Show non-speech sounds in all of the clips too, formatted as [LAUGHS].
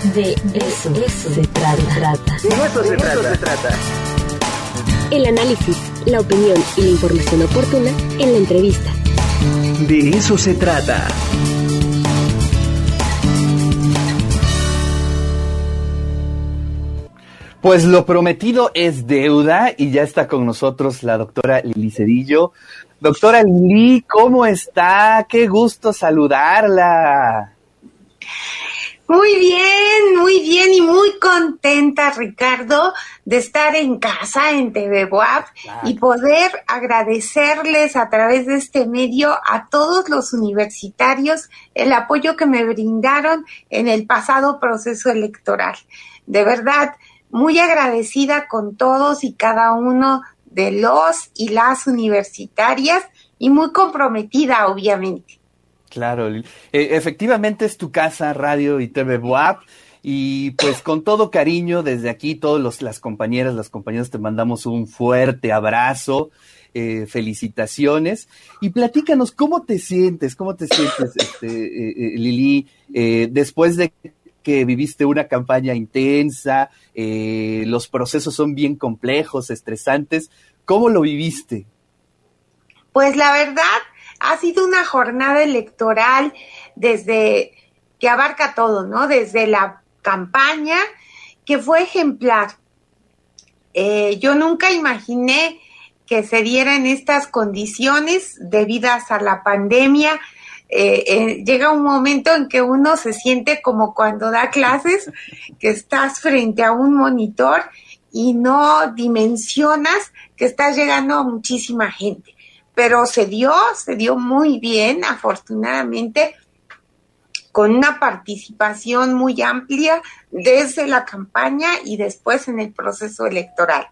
De eso, se trata. De eso, se, trata. se trata. El análisis, la opinión y la información oportuna en la entrevista. De eso se trata. Pues lo prometido es deuda y ya está con nosotros la doctora Lili Cedillo. Doctora Lili, ¿cómo está? Qué gusto saludarla. Muy bien, muy bien y muy contenta, Ricardo, de estar en casa en TV WAP y poder agradecerles a través de este medio a todos los universitarios el apoyo que me brindaron en el pasado proceso electoral. De verdad, muy agradecida con todos y cada uno de los y las universitarias y muy comprometida, obviamente. Claro, eh, efectivamente es tu casa, radio y TV Boab. Y pues con todo cariño, desde aquí, todas las compañeras, las compañeras te mandamos un fuerte abrazo, eh, felicitaciones. Y platícanos, ¿cómo te sientes? ¿Cómo te sientes, este, eh, Lili, después de que viviste una campaña intensa, los procesos son bien complejos, estresantes? ¿Cómo lo viviste? Pues la verdad, ha sido una jornada electoral desde que abarca todo, ¿no? Desde la campaña, que fue ejemplar. Eh, yo nunca imaginé que se dieran estas condiciones debidas a la pandemia. Eh, eh, llega un momento en que uno se siente como cuando da clases, que estás frente a un monitor y no dimensionas que estás llegando a muchísima gente pero se dio, se dio muy bien, afortunadamente, con una participación muy amplia desde la campaña y después en el proceso electoral.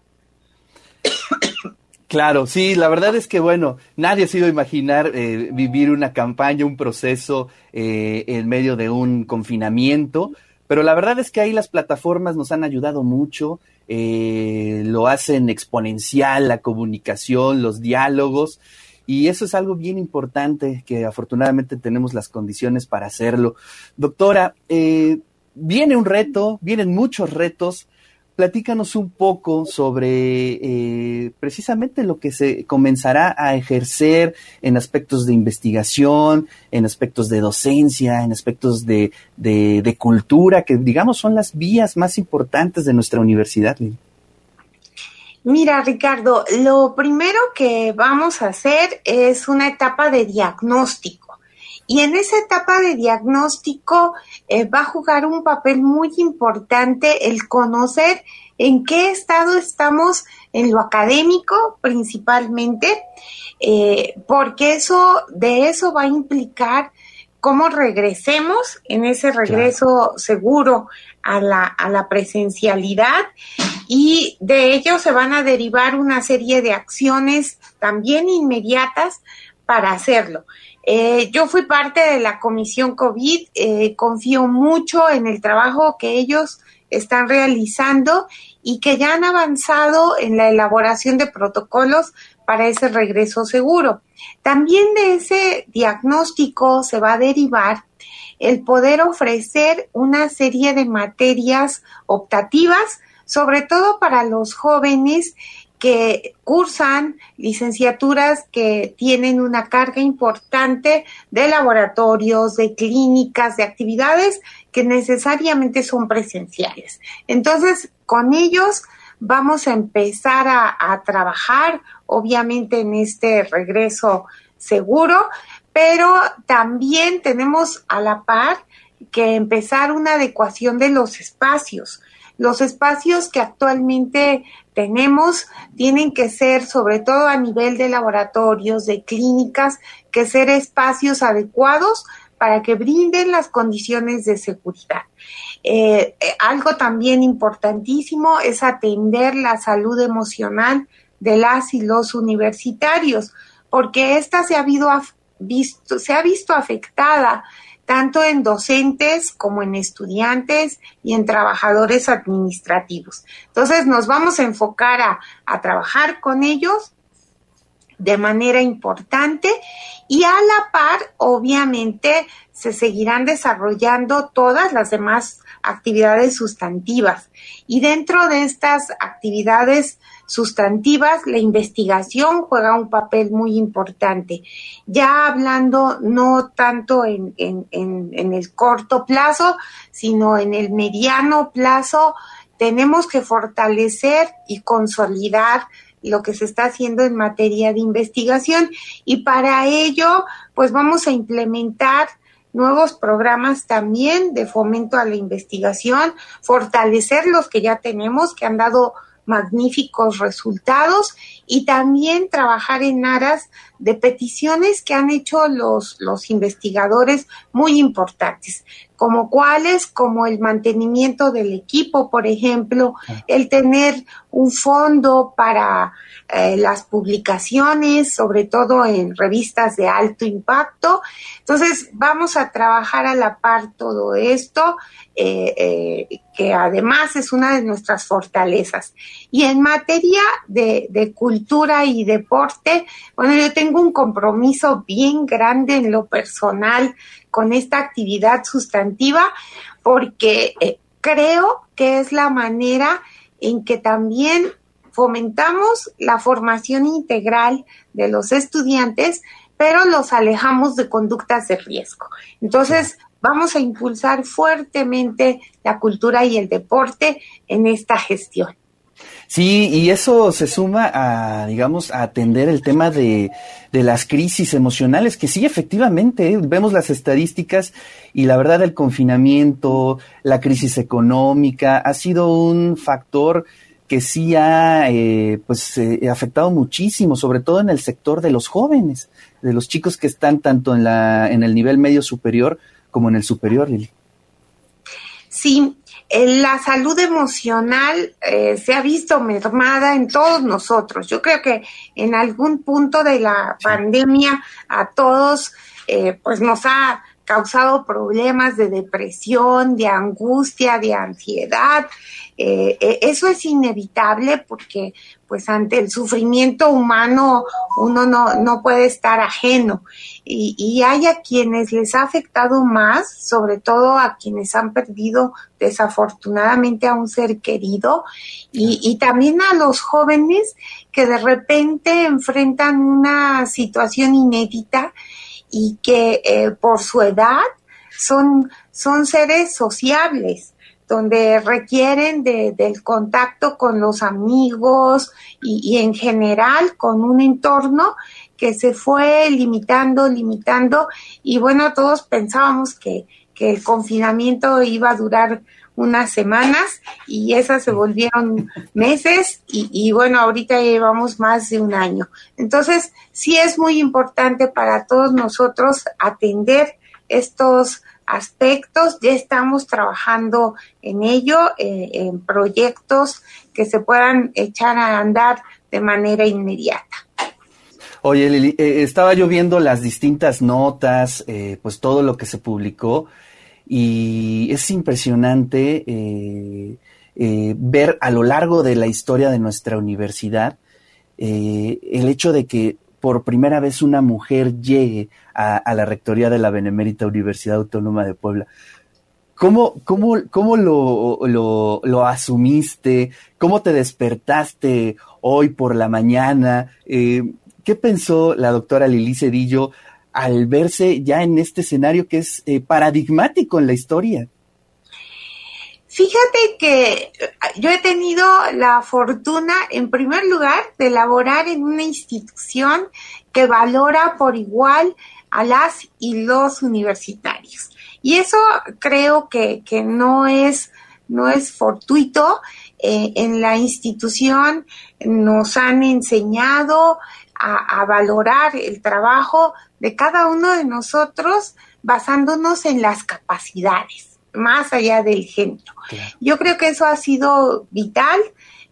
Claro, sí, la verdad es que, bueno, nadie se iba a imaginar eh, vivir una campaña, un proceso eh, en medio de un confinamiento, pero la verdad es que ahí las plataformas nos han ayudado mucho, eh, lo hacen exponencial la comunicación, los diálogos, y eso es algo bien importante que afortunadamente tenemos las condiciones para hacerlo. Doctora, eh, viene un reto, vienen muchos retos. Platícanos un poco sobre eh, precisamente lo que se comenzará a ejercer en aspectos de investigación, en aspectos de docencia, en aspectos de, de, cultura, que digamos son las vías más importantes de nuestra universidad. Mira, Ricardo, lo primero que vamos a hacer es una etapa de diagnóstico. Y en esa etapa de diagnóstico eh, va a jugar un papel muy importante el conocer en qué estado estamos en lo académico principalmente, eh, porque eso de eso va a implicar cómo regresemos en ese regreso seguro a la, a la presencialidad y de ello se van a derivar una serie de acciones también inmediatas para hacerlo. Eh, yo fui parte de la comisión COVID, eh, confío mucho en el trabajo que ellos están realizando y que ya han avanzado en la elaboración de protocolos para ese regreso seguro. También de ese diagnóstico se va a derivar el poder ofrecer una serie de materias optativas, sobre todo para los jóvenes que cursan licenciaturas que tienen una carga importante de laboratorios, de clínicas, de actividades que necesariamente son presenciales. Entonces, con ellos vamos a empezar a, trabajar, obviamente, en este regreso seguro, pero también tenemos a la par que empezar una adecuación de los espacios. Los espacios que actualmente tenemos tienen que ser, sobre todo a nivel de laboratorios, de clínicas, que ser espacios adecuados para que brinden las condiciones de seguridad. Eh, eh, algo también importantísimo es atender la salud emocional de las y los universitarios, porque esta se ha visto, se ha visto afectada tanto en docentes como en estudiantes y en trabajadores administrativos. Entonces nos vamos a enfocar a, a trabajar con ellos de manera importante y a la par, obviamente, se seguirán desarrollando todas las demás actividades sustantivas. Y dentro de estas actividades sustantivas, la investigación juega un papel muy importante. Ya hablando no tanto en, en, el corto plazo, sino en el mediano plazo, tenemos que fortalecer y consolidar lo que se está haciendo en materia de investigación. Y para ello pues vamos a implementar nuevos programas también de fomento a la investigación, fortalecer los que ya tenemos que han dado magníficos resultados y también trabajar en aras de peticiones que han hecho los, los investigadores muy importantes, como cuáles, como el mantenimiento del equipo, por ejemplo, ah. el tener un fondo para eh, las publicaciones, sobre todo en revistas de alto impacto. Entonces, vamos a trabajar a la par todo esto, eh, eh, que además es una de nuestras fortalezas. Y en materia de, de cultura y deporte, bueno, yo tengo un compromiso bien grande en lo personal con esta actividad sustantiva porque creo que es la manera en que también fomentamos la formación integral de los estudiantes, pero los alejamos de conductas de riesgo. Entonces, vamos a impulsar fuertemente la cultura y el deporte en esta gestión. Sí, y eso se suma a, digamos, a atender el tema de, de las crisis emocionales, que sí, efectivamente, ¿eh? vemos las estadísticas y la verdad el confinamiento, la crisis económica, ha sido un factor que sí ha eh, pues eh, afectado muchísimo, sobre todo en el sector de los jóvenes, de los chicos que están tanto en la en el nivel medio superior como en el superior, Lili. Sí, la salud emocional eh, se ha visto mermada en todos nosotros. Yo creo que en algún punto de la pandemia a todos pues nos ha causado problemas de depresión, de angustia, de ansiedad. Eh, eh, eso es inevitable porque pues ante el sufrimiento humano uno no, no puede estar ajeno. Y, y, hay a quienes les ha afectado más, sobre todo a quienes han perdido desafortunadamente a un ser querido. Y, y también a los jóvenes que de repente enfrentan una situación inédita y que eh, por su edad son, son seres sociables donde requieren de, del contacto con los amigos y, en general con un entorno que se fue limitando, limitando. Y bueno, todos pensábamos que, que el confinamiento iba a durar unas semanas y esas se volvieron meses y, y, bueno, ahorita llevamos más de un año. Entonces, sí es muy importante para todos nosotros atender estos aspectos. Ya estamos trabajando en ello, eh, en proyectos que se puedan echar a andar de manera inmediata. Oye, Lili, eh, estaba yo viendo las distintas notas, eh, pues todo lo que se publicó y es impresionante ver a lo largo de la historia de nuestra universidad el hecho de que por primera vez una mujer llegue a, la rectoría de la Benemérita Universidad Autónoma de Puebla. ¿Cómo, cómo, cómo lo, lo, asumiste? ¿Cómo te despertaste hoy por la mañana? Eh, ¿Qué pensó la doctora Lili Cedillo al verse ya en este escenario que es eh, paradigmático en la historia? Fíjate que eh, yo he tenido la fortuna, en primer lugar, de laborar en una institución que valora por igual a las y los universitarios. Y eso creo que, que no es, no es fortuito. Eh, en la institución nos han enseñado a, a valorar el trabajo de cada uno de nosotros basándonos en las capacidades más allá del género. Yo creo que eso ha sido vital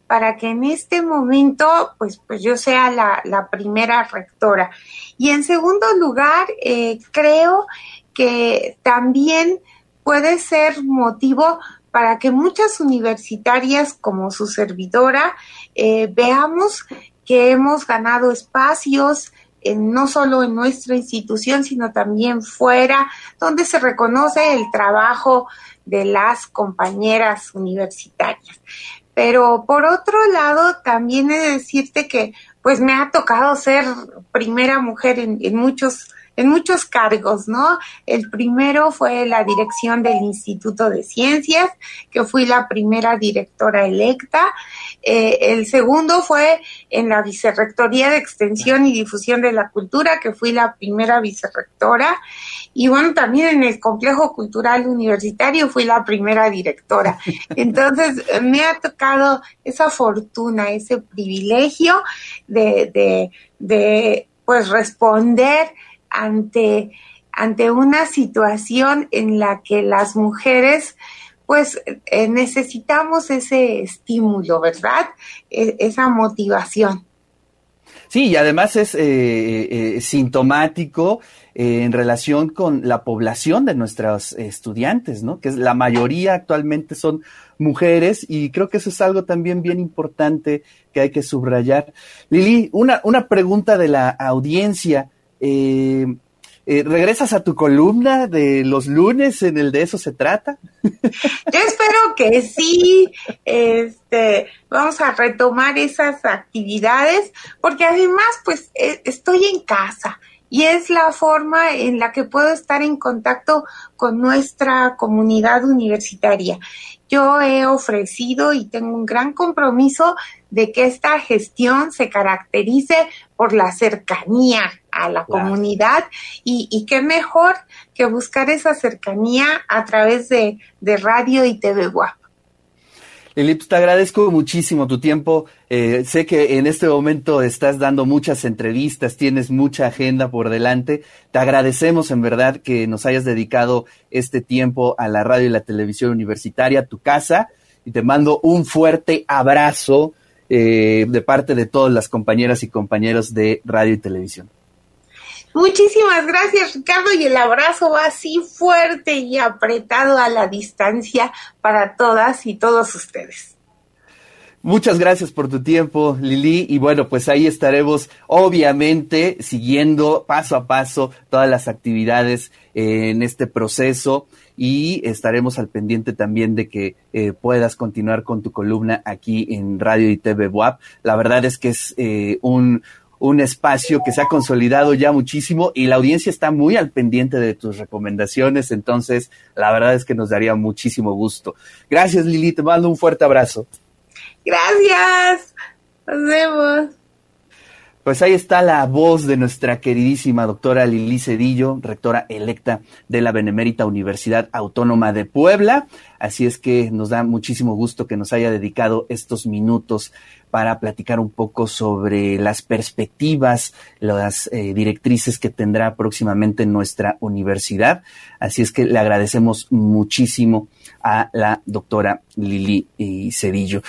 para que en este momento, pues, pues yo sea la, la primera rectora. Y en segundo lugar, eh, creo que también puede ser motivo para que muchas universitarias como su servidora eh, veamos que hemos ganado espacios no solo en nuestra institución, sino también fuera, donde se reconoce el trabajo de las compañeras universitarias. Pero por otro lado, también he de decirte que pues me ha tocado ser primera mujer en, en muchos en muchos cargos, ¿no? El primero fue la dirección del Instituto de Ciencias, que fui la primera directora electa. Eh, el segundo fue en la Vicerrectoría de Extensión y Difusión de la Cultura, que fui la primera vicerrectora. Y bueno, también en el Complejo Cultural Universitario fui la primera directora. [LAUGHS] Entonces, me ha tocado esa fortuna, ese privilegio de, de, de pues responder ante, ante una situación en la que las mujeres pues eh, necesitamos ese estímulo, ¿verdad? E, esa motivación. Sí, y además es eh, eh, sintomático en relación con la población de nuestros estudiantes, ¿no? Que es la mayoría actualmente son mujeres y creo que eso es algo también bien importante que hay que subrayar. Lili, una, una pregunta de la audiencia. Eh, eh, ¿Regresas a tu columna de los lunes en el de eso se trata? Yo espero que sí. Este, vamos a retomar esas actividades porque además, pues, eh, estoy en casa y es la forma en la que puedo estar en contacto con nuestra comunidad universitaria. Yo he ofrecido y tengo un gran compromiso de que esta gestión se caracterice por la cercanía a la comunidad y, qué mejor que buscar esa cercanía a través de, radio y TV WAP. Elips, te agradezco muchísimo tu tiempo. Eh, sé que en este momento estás dando muchas entrevistas, tienes mucha agenda por delante. Te agradecemos en verdad que nos hayas dedicado este tiempo a la radio y la televisión universitaria, tu casa, y te mando un fuerte abrazo eh, de parte de todas las compañeras y compañeros de radio y televisión. Muchísimas gracias, Ricardo, y el abrazo va así fuerte y apretado a la distancia para todas y todos ustedes. Muchas gracias por tu tiempo, Lili. Y bueno, pues ahí estaremos, obviamente, siguiendo paso a paso todas las actividades en este proceso y estaremos al pendiente también de que eh, puedas continuar con tu columna aquí en Radio y TV WAP. La verdad es que es eh, un, un espacio que se ha consolidado ya muchísimo y la audiencia está muy al pendiente de tus recomendaciones, entonces la verdad es que nos daría muchísimo gusto. Gracias Lili, te mando un fuerte abrazo. Gracias, nos vemos. Pues ahí está la voz de nuestra queridísima doctora Lili Cedillo, rectora electa de la Benemérita Universidad Autónoma de Puebla. Así es que nos da muchísimo gusto que nos haya dedicado estos minutos para platicar un poco sobre las perspectivas, las eh, directrices que tendrá próximamente nuestra universidad. Así es que le agradecemos muchísimo a la doctora Lili Cedillo.